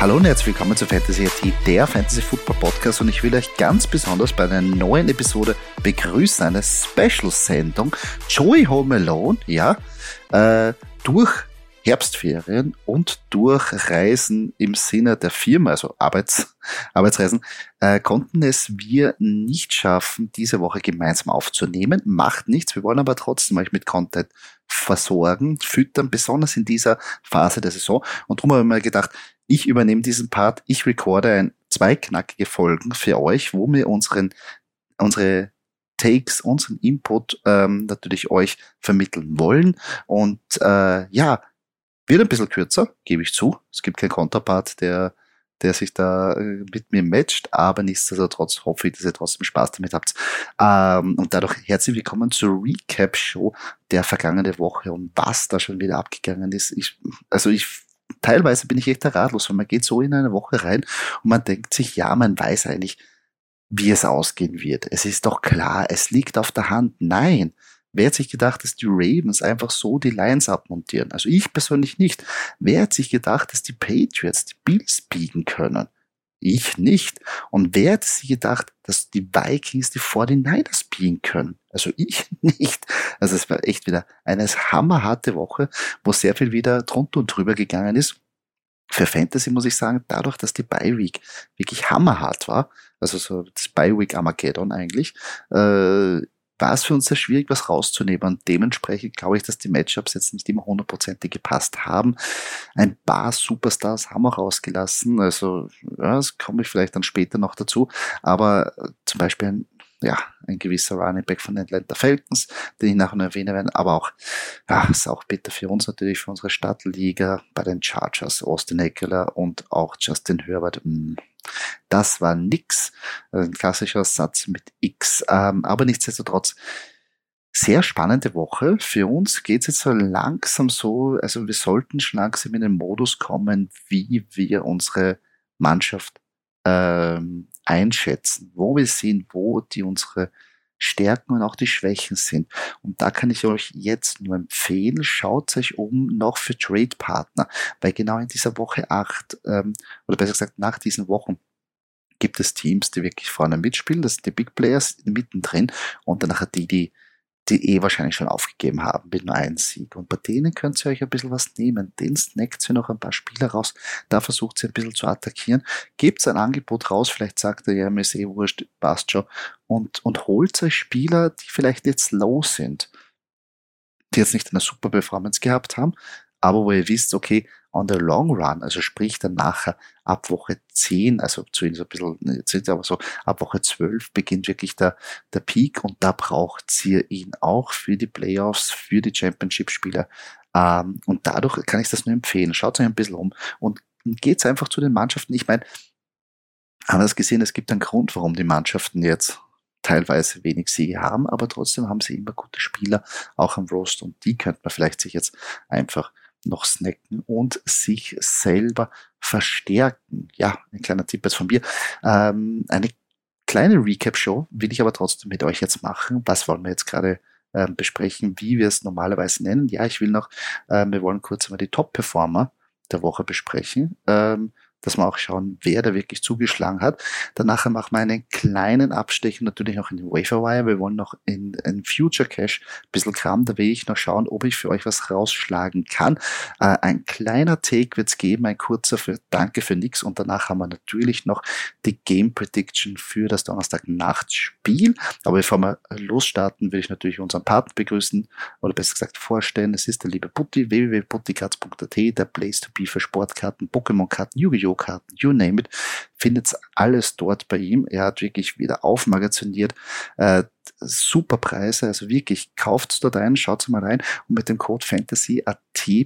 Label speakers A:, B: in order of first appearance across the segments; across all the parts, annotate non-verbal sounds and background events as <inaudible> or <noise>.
A: Hallo und herzlich willkommen zu Fantasy AT, der Fantasy Football Podcast und ich will euch ganz besonders bei einer neuen Episode begrüßen, eine Special-Sendung. Joey Home Alone, ja, äh, durch Herbstferien und durch Reisen im Sinne der Firma, also Arbeits, <laughs> Arbeitsreisen, äh, konnten es wir nicht schaffen, diese Woche gemeinsam aufzunehmen. Macht nichts, wir wollen aber trotzdem euch mit Content versorgen, füttern, besonders in dieser Phase der Saison. Und darum haben wir gedacht, ich übernehme diesen Part, ich recorde ein, zwei knackige Folgen für euch, wo wir unseren, unsere Takes, unseren Input ähm, natürlich euch vermitteln wollen. Und äh, ja, wird ein bisschen kürzer, gebe ich zu. Es gibt keinen Counterpart, der, der sich da äh, mit mir matcht, aber nichtsdestotrotz hoffe ich, dass ihr trotzdem Spaß damit habt. Ähm, und dadurch herzlich willkommen zur Recap-Show der vergangenen Woche und was da schon wieder abgegangen ist. Ich, also ich teilweise bin ich echt ratlos, weil man geht so in eine Woche rein und man denkt sich, ja, man weiß eigentlich, wie es ausgehen wird. Es ist doch klar, es liegt auf der Hand. Nein, Wer hat sich gedacht, dass die Ravens einfach so die Lions abmontieren? Also ich persönlich nicht. Wer hat sich gedacht, dass die Patriots die Bills biegen können? Ich nicht. Und wer hat sich gedacht, dass die Vikings die 49ers biegen können? Also ich <laughs> nicht. Also es war echt wieder eine hammerharte Woche, wo sehr viel wieder drunter und drüber gegangen ist. Für Fantasy muss ich sagen, dadurch, dass die Bye Week wirklich hammerhart war, also so das Bye Week Armageddon eigentlich, äh, war es für uns sehr schwierig, was rauszunehmen. Und dementsprechend glaube ich, dass die Matchups jetzt nicht immer hundertprozentig gepasst haben. Ein paar Superstars haben auch rausgelassen. Also, ja, das komme ich vielleicht dann später noch dazu. Aber äh, zum Beispiel ein ja, ein gewisser Running Back von den Atlanta Falcons, den ich nachher noch erwähnen werde, aber auch, ja, ist auch bitter für uns natürlich, für unsere Stadtliga, bei den Chargers, Austin Eckler und auch Justin Herbert. Hm, das war nix, ein klassischer Satz mit X, ähm, aber nichtsdestotrotz, sehr spannende Woche. Für uns. Geht es jetzt so langsam so, also wir sollten schon langsam in den Modus kommen, wie wir unsere Mannschaft ähm, einschätzen, wo wir sind, wo die unsere Stärken und auch die Schwächen sind. Und da kann ich euch jetzt nur empfehlen, schaut euch um noch für Trade-Partner, weil genau in dieser Woche acht ähm, oder besser gesagt nach diesen Wochen gibt es Teams, die wirklich vorne mitspielen, das sind die Big Players mittendrin und dann nachher die, die die eh wahrscheinlich schon aufgegeben haben mit nur einem Sieg. Und bei denen könnt ihr euch ein bisschen was nehmen. Den snackt ihr noch ein paar Spieler raus. Da versucht ihr ein bisschen zu attackieren. Gebt ein Angebot raus. Vielleicht sagt ihr, ja, mir ist eh wurscht, passt schon. Und, und holt euch Spieler, die vielleicht jetzt low sind. Die jetzt nicht eine super Performance gehabt haben, aber wo ihr wisst, okay, on the long run, also sprich dann nachher ab Woche 10, also zumindest ein bisschen, jetzt sind aber so, ab Woche 12 beginnt wirklich der, der Peak und da braucht ihr ihn auch für die Playoffs, für die Championship-Spieler. Ähm, und dadurch kann ich das nur empfehlen. Schaut euch ein bisschen um und geht's einfach zu den Mannschaften. Ich meine, haben wir das gesehen, es gibt einen Grund, warum die Mannschaften jetzt teilweise wenig Siege haben, aber trotzdem haben sie immer gute Spieler, auch am Rost und die könnte man vielleicht sich jetzt einfach noch snacken und sich selber verstärken. Ja, ein kleiner Tipp jetzt von mir. Ähm, eine kleine Recap-Show will ich aber trotzdem mit euch jetzt machen. Was wollen wir jetzt gerade ähm, besprechen, wie wir es normalerweise nennen? Ja, ich will noch, ähm, wir wollen kurz mal die Top-Performer der Woche besprechen. Ähm, dass wir auch schauen, wer da wirklich zugeschlagen hat. Danach machen wir einen kleinen Abstecher natürlich auch in den Waferwire. Wir wollen noch in, in Future Cache ein bisschen Kram. Da will ich noch schauen, ob ich für euch was rausschlagen kann. Äh, ein kleiner Take wird's geben, ein kurzer für Danke für nix. Und danach haben wir natürlich noch die Game Prediction für das Donnerstag-Nachtspiel. Aber bevor wir losstarten, will ich natürlich unseren Partner begrüßen oder besser gesagt vorstellen. Es ist der liebe Putti, www.putticards.at, der Place to be für Sportkarten, Pokémon-Karten, Yu-Gi-Oh! Videokarten, you name it, findet alles dort bei ihm. Er hat wirklich wieder aufmagaziniert. Äh, super Preise, also wirklich, kauft dort ein, schaut mal rein und mit dem Code FANTASY.at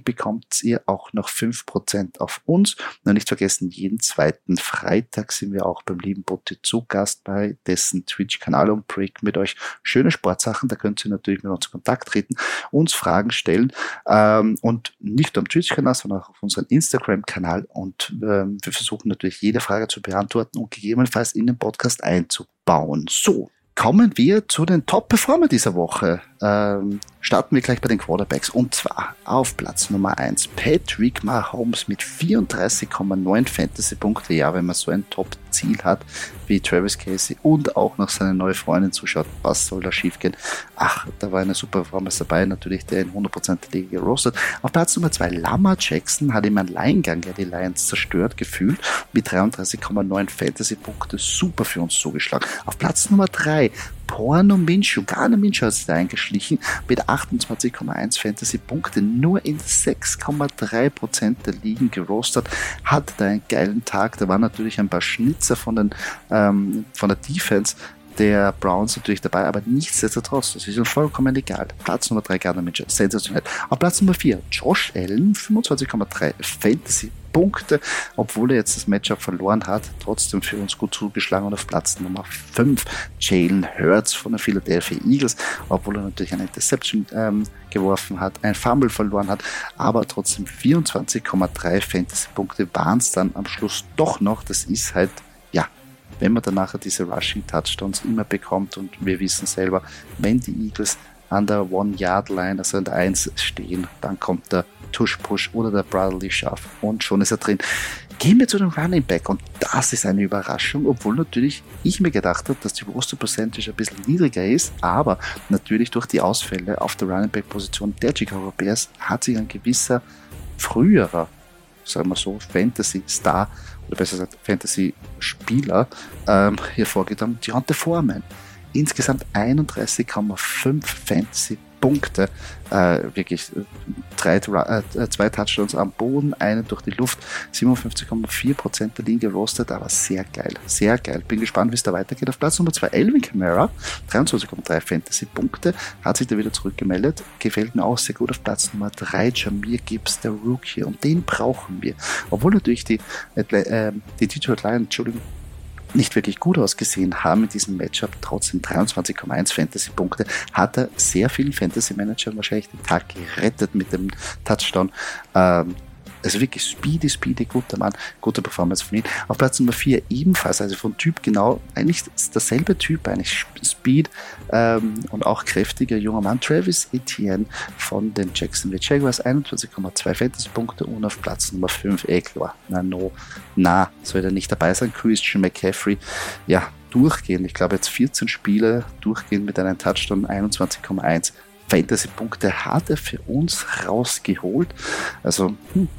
A: bekommt ihr auch noch fünf Prozent auf uns. Und nicht vergessen, jeden zweiten Freitag sind wir auch beim lieben Botti zu Gast bei dessen Twitch-Kanal und break mit euch schöne Sportsachen. Da könnt ihr natürlich mit uns in Kontakt treten, uns Fragen stellen ähm, und nicht am Twitch-Kanal, sondern auch auf unserem Instagram-Kanal und ähm, wir versuchen natürlich jede Frage zu beantworten und gegebenenfalls in den Podcast einzubauen. So, kommen wir zu den Top-Performer dieser Woche. Ähm, starten wir gleich bei den Quarterbacks. Und zwar auf Platz Nummer 1 Patrick Mahomes mit 34,9 Fantasy-Punkte. Ja, wenn man so ein Top-Ziel hat wie Travis Casey und auch noch seine neue Freundin zuschaut, was soll da schiefgehen? Ach, da war eine super Performance dabei, natürlich der in 100% der Liga gerostet. Auf Platz Nummer 2 Lama Jackson hat im Alleingang ja die Lions zerstört gefühlt mit 33,9 Fantasy-Punkte. Super für uns zugeschlagen. Auf Platz Nummer 3 Porno Minshew, Garner Minshew hat sich da eingeschlichen mit 28,1 Fantasy-Punkte, nur in 6,3% der Ligen gerostet, hat da einen geilen Tag, da waren natürlich ein paar Schnitzer von, den, ähm, von der Defense, der Browns natürlich dabei, aber nichtsdestotrotz, das ist vollkommen egal. Platz Nummer 3 Gardner Minshew, sensationell. Auf Platz Nummer 4 Josh Allen, 25,3 Fantasy Punkte, obwohl er jetzt das Matchup verloren hat, trotzdem für uns gut zugeschlagen und auf Platz Nummer 5 Jalen Hurts von den Philadelphia Eagles, obwohl er natürlich eine Interception ähm, geworfen hat, ein Fumble verloren hat, aber trotzdem 24,3 Fantasy-Punkte waren es dann am Schluss doch noch. Das ist halt, ja, wenn man dann nachher diese Rushing Touchdowns immer bekommt und wir wissen selber, wenn die Eagles an der One-Yard-Line, also an der 1 stehen, dann kommt der Tush-Push oder der Brotherly Shove und schon ist er drin. Gehen wir zu dem Running Back und das ist eine Überraschung, obwohl natürlich ich mir gedacht habe, dass die Roster Percentage ein bisschen niedriger ist, aber natürlich durch die Ausfälle auf der Running Back Position der Chicago Bears hat sich ein gewisser früherer, sagen wir so, Fantasy Star oder besser gesagt Fantasy Spieler ähm, hervorgetan, Deontay Foreman insgesamt 31,5 Fantasy Punkte. Äh, wirklich drei, äh, zwei Touchdowns am Boden, einen durch die Luft, 57,4% der Linie gerostet, aber sehr geil, sehr geil. Bin gespannt, wie es da weitergeht. Auf Platz Nummer 2 Elvin Kamara, 23,3 Fantasy-Punkte, hat sich da wieder zurückgemeldet. Gefällt mir auch sehr gut. Auf Platz Nummer 3 Jamir Gibbs, der Rookie, und den brauchen wir. Obwohl natürlich die, äh, die Detroit Lions, Entschuldigung, nicht wirklich gut ausgesehen haben in diesem Matchup, trotzdem 23,1 Fantasy-Punkte, hat er sehr vielen Fantasy-Managern wahrscheinlich den Tag gerettet mit dem Touchdown. Ähm, also wirklich speedy, speedy, guter Mann, gute Performance von ihm. Auf Platz Nummer 4 ebenfalls, also von Typ genau, eigentlich dasselbe Typ, eigentlich Speed ähm, und auch kräftiger junger Mann, Travis Etienne von den Jacksonville Jaguars, 21,2 Fantasy-Punkte und auf Platz Nummer 5 eh klar, na no, na, soll er nicht dabei sein, Christian McCaffrey, ja, durchgehen, ich glaube jetzt 14 Spiele, durchgehen mit einem Touchdown, 21,1 Fantasy-Punkte hat er für uns rausgeholt. Also hm,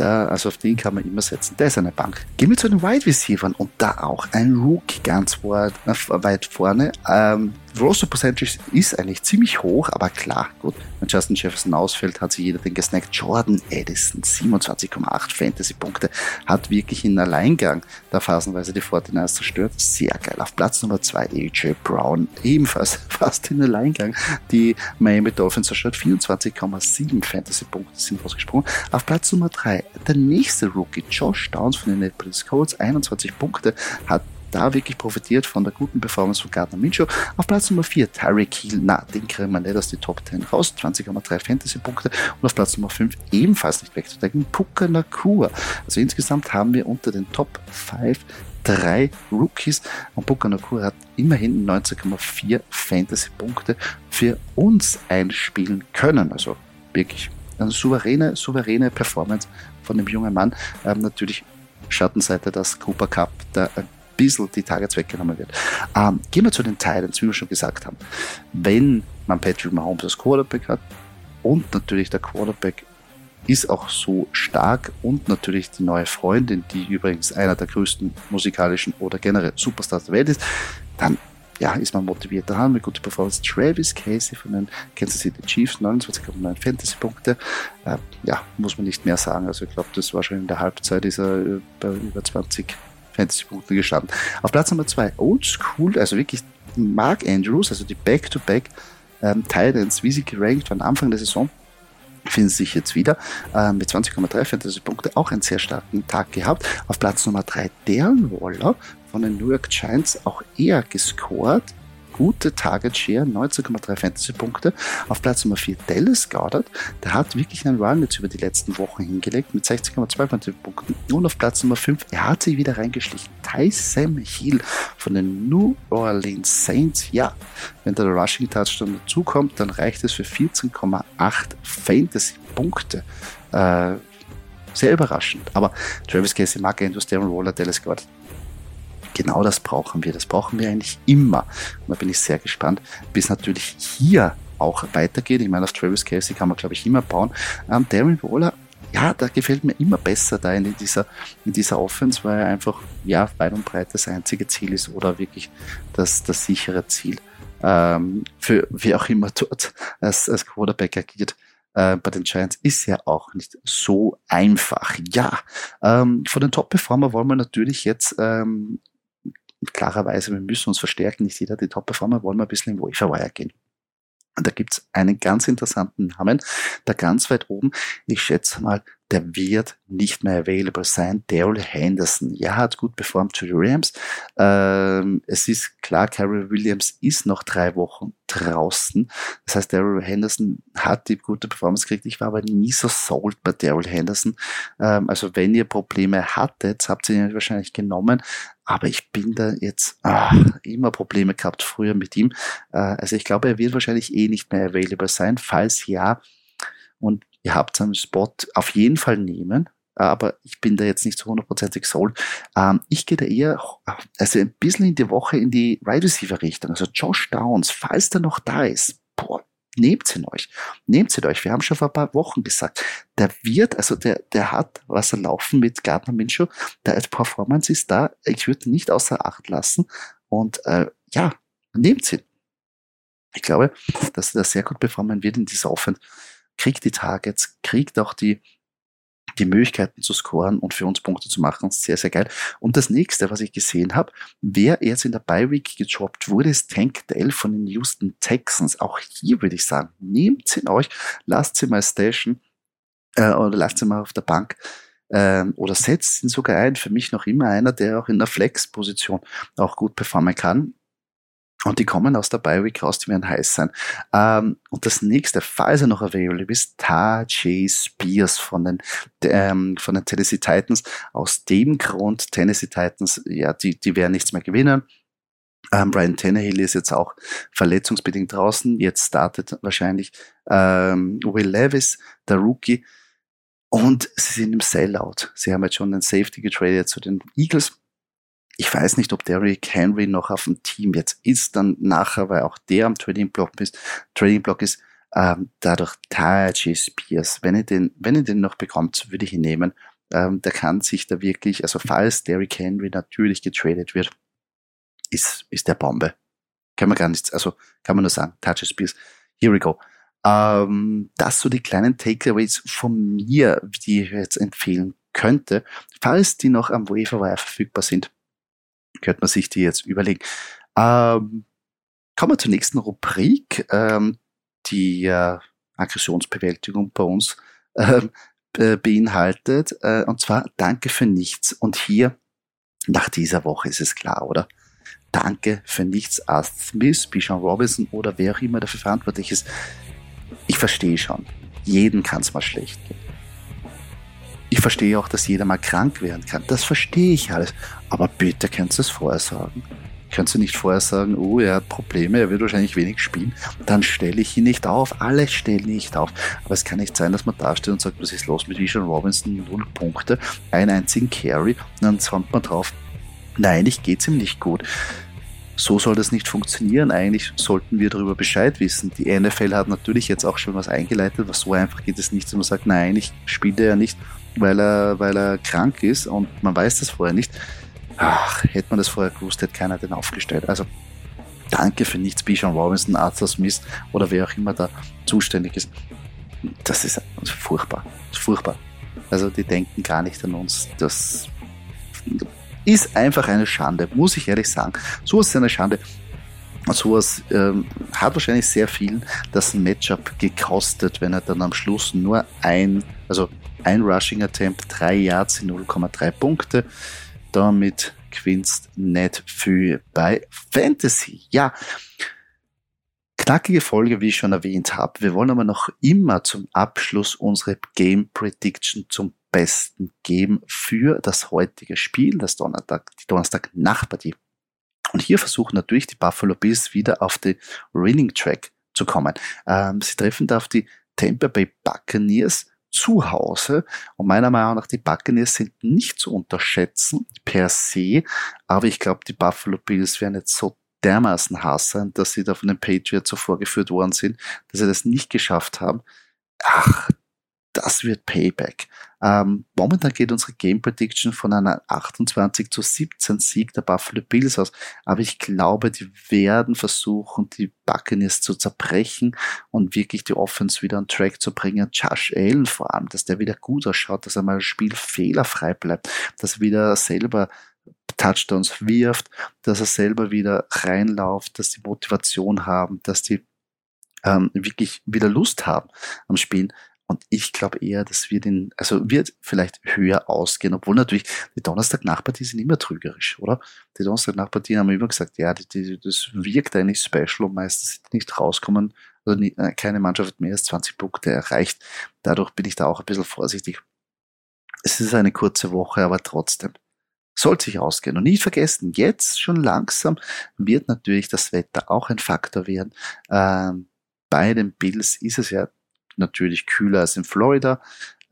A: da, also auf den kann man immer setzen. Der ist eine Bank. Gehen wir zu den Wide Receivers und da auch ein Rookie ganz weit, weit vorne. Ähm, Roster Percentage ist eigentlich ziemlich hoch, aber klar, gut, wenn Justin Jefferson ausfällt, hat sich jeder den gesnackt. Jordan Edison, 27,8 Fantasy-Punkte, hat wirklich in Alleingang da phasenweise die 49ers zerstört. Sehr geil. Auf Platz Nummer 2 AJ Brown, ebenfalls <laughs> fast in Alleingang. Die Miami Dolphins zerstört, 24,7 Fantasy-Punkte sind rausgesprungen. Auf Platz Nummer 3 der nächste Rookie, Josh Downs von den Netflix Colts, 21 Punkte, hat da wirklich profitiert von der guten Performance von Gardner Minshew. Auf Platz Nummer 4 Tyreek Hill, na, den kriegen wir nicht aus die Top 10 raus, 20,3 Fantasy-Punkte und auf Platz Nummer 5 ebenfalls nicht wegzudenken, Puka Nakua. Also insgesamt haben wir unter den Top 5 drei Rookies und Puka Nakua hat immerhin 19,4 Fantasy-Punkte für uns einspielen können. Also wirklich eine souveräne, souveräne Performance von dem jungen Mann. Ähm, natürlich Schattenseite, dass Cooper Cup da ein bisschen die Targets weggenommen wird. Ähm, gehen wir zu den Titans, wie wir schon gesagt haben. Wenn man Patrick Mahomes als Quarterback hat und natürlich der Quarterback ist auch so stark und natürlich die neue Freundin, die übrigens einer der größten musikalischen oder generell Superstars der Welt ist, dann ja, ist man motiviert. Da haben wir gute Performance. Travis Casey von den Kansas City Chiefs, 29,9 Fantasy-Punkte. Äh, ja, muss man nicht mehr sagen. Also ich glaube, das war schon in der Halbzeit, ist er bei über 20 Fantasy-Punkte gestanden. Auf Platz Nummer 2, Old School, also wirklich Mark Andrews, also die Back-to-Back ähm, Titans, wie sie gerankt waren Anfang der Saison, finden sich jetzt wieder äh, mit 20,3 Fantasy-Punkte auch einen sehr starken Tag gehabt. Auf Platz Nummer 3 Darren Waller von den New York Giants auch eher gescored, gute Target Share, 19,3 Fantasy-Punkte. Auf Platz Nummer 4 Dallas Goddard, der hat wirklich einen Run jetzt über die letzten Wochen hingelegt mit 16,2 Fantasy-Punkten. Und auf Platz Nummer 5, er hat sich wieder reingeschlichen, Tyson Hill von den New Orleans Saints. Ja, wenn der Rushing Touchdown dazukommt, dann reicht es für 14,8 Fantasy-Punkte. Äh, sehr überraschend. Aber Travis Casey, Mark Andrews, Darren Waller, Dallas Goddard, genau das brauchen wir. Das brauchen wir eigentlich immer. Und da bin ich sehr gespannt, bis natürlich hier auch weitergeht. Ich meine, auf Travis Casey kann man, glaube ich, immer bauen. Ähm, Darren Waller, ja, da gefällt mir immer besser da in dieser, in dieser Offense, weil er einfach, ja, weit und breit das einzige Ziel ist oder wirklich das, das sichere Ziel. Ähm, für wie auch immer dort als, als Quarterback agiert äh, bei den Giants ist ja auch nicht so einfach. Ja, ähm, von den Top-Performer wollen wir natürlich jetzt ähm, klarerweise, wir müssen uns verstärken, nicht jeder die Top-Performer, wollen wir ein bisschen im Waiver gehen. Und da gibt's einen ganz interessanten Namen, da ganz weit oben, ich schätze mal, der wird nicht mehr available sein. Daryl Henderson, ja, hat gut performt für die Rams. Ähm, es ist klar, Carol Williams ist noch drei Wochen draußen. Das heißt, Daryl Henderson hat die gute Performance gekriegt. Ich war aber nie so sold bei Daryl Henderson. Ähm, also wenn ihr Probleme hattet, habt ihr ihn wahrscheinlich genommen. Aber ich bin da jetzt ach, immer Probleme gehabt früher mit ihm. Äh, also ich glaube, er wird wahrscheinlich eh nicht mehr available sein. Falls ja, und ihr habt einen Spot auf jeden Fall nehmen, aber ich bin da jetzt nicht so hundertprozentig sold. Ähm, ich gehe da eher, also ein bisschen in die Woche in die Wide Receiver Richtung. Also Josh Downs, falls der noch da ist, boah, nehmt ihn euch. Nehmt ihn euch. Wir haben schon vor ein paar Wochen gesagt, der wird, also der, der hat was er laufen mit Gardner Minshew. Der Performance ist da. Ich würde nicht außer Acht lassen. Und äh, ja, nehmt ihn. Ich glaube, dass er das sehr gut performen wird in dieser Offense kriegt die Targets, kriegt auch die, die Möglichkeiten zu scoren und für uns Punkte zu machen. Sehr, sehr geil. Und das nächste, was ich gesehen habe, wer jetzt in der Bi-Week gedroppt wurde, ist Tank Dell von den Houston Texans. Auch hier würde ich sagen, nehmt sie in euch, lasst sie mal station äh, oder lasst sie mal auf der Bank ähm, oder setzt ihn sogar ein. Für mich noch immer einer, der auch in der Flex-Position auch gut performen kann. Und die kommen aus der Bi-Week raus, die werden heiß sein. Ähm, und das nächste, falls er noch available ist, Tajay Spears von den, ähm, von den Tennessee Titans. Aus dem Grund, Tennessee Titans, ja, die, die werden nichts mehr gewinnen. Ähm, Brian Tannehill ist jetzt auch verletzungsbedingt draußen. Jetzt startet wahrscheinlich ähm, Will Levis, der Rookie. Und sie sind im Sellout. Sie haben jetzt schon einen Safety getradet zu den Eagles ich weiß nicht, ob Derrick Henry noch auf dem Team jetzt ist, dann nachher, weil auch der am Trading Block ist, Trading Block ist, ähm, dadurch Taji Spears, wenn ihr den, wenn ihr den noch bekommt, würde ich ihn nehmen. Ähm, der kann sich da wirklich, also falls Derrick Henry natürlich getradet wird, ist, ist der Bombe. Kann man gar nichts, also kann man nur sagen, Taji Spears, here we go. Ähm, das so die kleinen Takeaways von mir, die ich jetzt empfehlen könnte, falls die noch am Waiver verfügbar sind könnte man sich die jetzt überlegen. Ähm, kommen wir zur nächsten Rubrik, ähm, die äh, Aggressionsbewältigung bei uns äh, beinhaltet. Äh, und zwar Danke für nichts. Und hier, nach dieser Woche ist es klar, oder? Danke für nichts, Arthur Smith, Bijan Robinson oder wer auch immer dafür verantwortlich ist. Ich verstehe schon. Jeden kann es mal schlecht gehen. Ich verstehe auch, dass jeder mal krank werden kann. Das verstehe ich alles. Aber bitte kannst du es vorher sagen. Kannst du nicht vorher sagen, oh, er hat Probleme, er wird wahrscheinlich wenig spielen, dann stelle ich ihn nicht auf. Alle stellen nicht auf. Aber es kann nicht sein, dass man da steht und sagt, was ist los mit Vision Robinson? Null Punkte, einen einzigen Carry. Und dann kommt man drauf, nein, ich geht's ihm nicht gut. So soll das nicht funktionieren. Eigentlich sollten wir darüber Bescheid wissen. Die NFL hat natürlich jetzt auch schon was eingeleitet, was so einfach geht es nicht, dass man sagt, nein, ich spiele ja nicht weil er, weil er krank ist und man weiß das vorher nicht. Ach, hätte man das vorher gewusst, hätte keiner den aufgestellt. Also danke für nichts, Bijan Robinson, Arthur Smith oder wer auch immer da zuständig ist. Das ist furchtbar. Das ist furchtbar. Also die denken gar nicht an uns. Das ist einfach eine Schande, muss ich ehrlich sagen. So ist eine Schande. Sowas ähm, hat wahrscheinlich sehr viel das Matchup gekostet, wenn er dann am Schluss nur ein, also ein Rushing Attempt, drei Yards in 0,3 Punkte. Damit gewinnst nicht viel bei Fantasy. Ja, knackige Folge, wie ich schon erwähnt habe. Wir wollen aber noch immer zum Abschluss unsere Game Prediction zum Besten geben für das heutige Spiel, das Donnerstag, die Donnerstag-Nachtpartie. Und hier versuchen natürlich die Buffalo Bills wieder auf den Winning Track zu kommen. Ähm, sie treffen da auf die Tampa Bay Buccaneers zu Hause. Und meiner Meinung nach, die Buccaneers sind nicht zu unterschätzen per se. Aber ich glaube, die Buffalo Bills werden jetzt so dermaßen Hass sein, dass sie da von den Patriots so vorgeführt worden sind, dass sie das nicht geschafft haben. Ach, das wird Payback. Ähm, momentan geht unsere Game Prediction von einer 28 zu 17 Sieg der Buffalo Bills aus. Aber ich glaube, die werden versuchen, die Buccaneers zu zerbrechen und wirklich die Offense wieder on Track zu bringen. Josh Allen vor allem, dass der wieder gut ausschaut, dass er mal das Spiel fehlerfrei bleibt, dass er wieder selber Touchdowns wirft, dass er selber wieder reinläuft, dass die Motivation haben, dass die ähm, wirklich wieder Lust haben am Spielen. Und ich glaube eher, dass wir den, also wird vielleicht höher ausgehen, obwohl natürlich die Donnerstag-Nachpartien sind immer trügerisch, oder? Die Donnerstag-Nachpartien haben immer gesagt, ja, die, die, das wirkt eigentlich special und meistens nicht rauskommen, also nie, äh, keine Mannschaft mehr als 20 Punkte erreicht. Dadurch bin ich da auch ein bisschen vorsichtig. Es ist eine kurze Woche, aber trotzdem sollte sich ausgehen. Und nicht vergessen, jetzt schon langsam wird natürlich das Wetter auch ein Faktor werden. Ähm, bei den Bills ist es ja natürlich kühler als in Florida.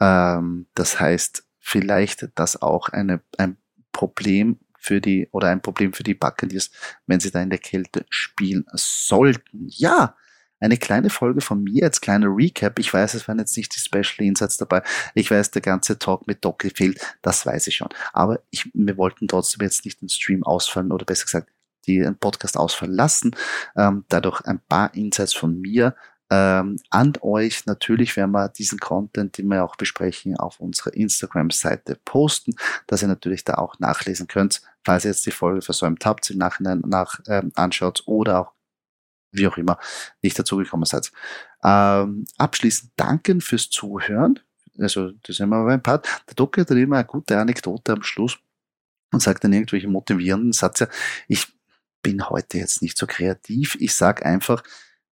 A: Ähm, das heißt, vielleicht das auch eine, ein Problem für die oder ein Problem für die Buccaneers, wenn sie da in der Kälte spielen sollten. Ja, eine kleine Folge von mir als kleiner Recap. Ich weiß, es waren jetzt nicht die Special Insights dabei. Ich weiß, der ganze Talk mit Doc fehlt. Das weiß ich schon. Aber ich, wir wollten trotzdem jetzt nicht den Stream ausfallen oder besser gesagt, den Podcast ausfallen lassen. Ähm, dadurch ein paar Insights von mir ähm, an euch. Natürlich werden wir diesen Content, den wir auch besprechen, auf unserer Instagram-Seite posten, dass ihr natürlich da auch nachlesen könnt, falls ihr jetzt die Folge versäumt habt, im Nachhinein nach ähm, anschaut oder auch wie auch immer nicht dazugekommen seid. Ähm, abschließend danken fürs Zuhören. Also, das ist immer mein Part. Der Docker hat immer eine gute Anekdote am Schluss und sagt dann irgendwelche motivierenden Sätze. Ich bin heute jetzt nicht so kreativ. Ich sage einfach,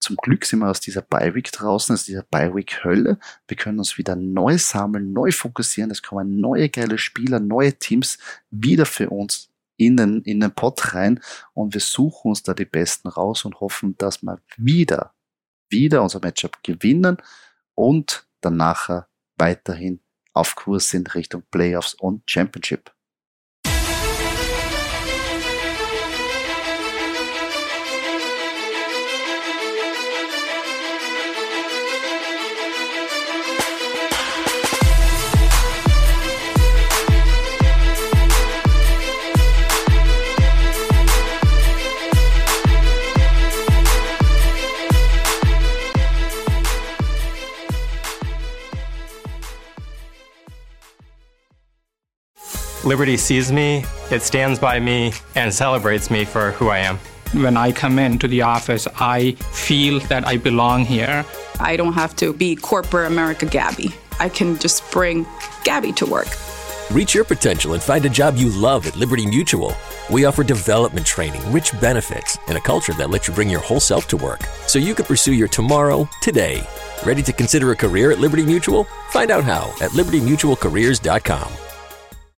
A: zum Glück sind wir aus dieser Bi-Week draußen, aus dieser Bi-Week-Hölle. Wir können uns wieder neu sammeln, neu fokussieren. Es kommen neue geile Spieler, neue Teams wieder für uns in den, in den Pot rein und wir suchen uns da die Besten raus und hoffen, dass wir wieder, wieder unser Matchup gewinnen und dann nachher weiterhin auf Kurs sind Richtung Playoffs und Championship.
B: Liberty sees me, it stands by me, and celebrates me for who I am.
C: When I come into the office, I feel that I belong here.
D: I don't have to be corporate America Gabby. I can just bring Gabby to work.
E: Reach your potential and find a job you love at Liberty Mutual. We offer development training, rich benefits, and a culture that lets you bring your whole self to work so you can pursue your tomorrow today. Ready to consider a career at Liberty Mutual? Find out how at libertymutualcareers.com.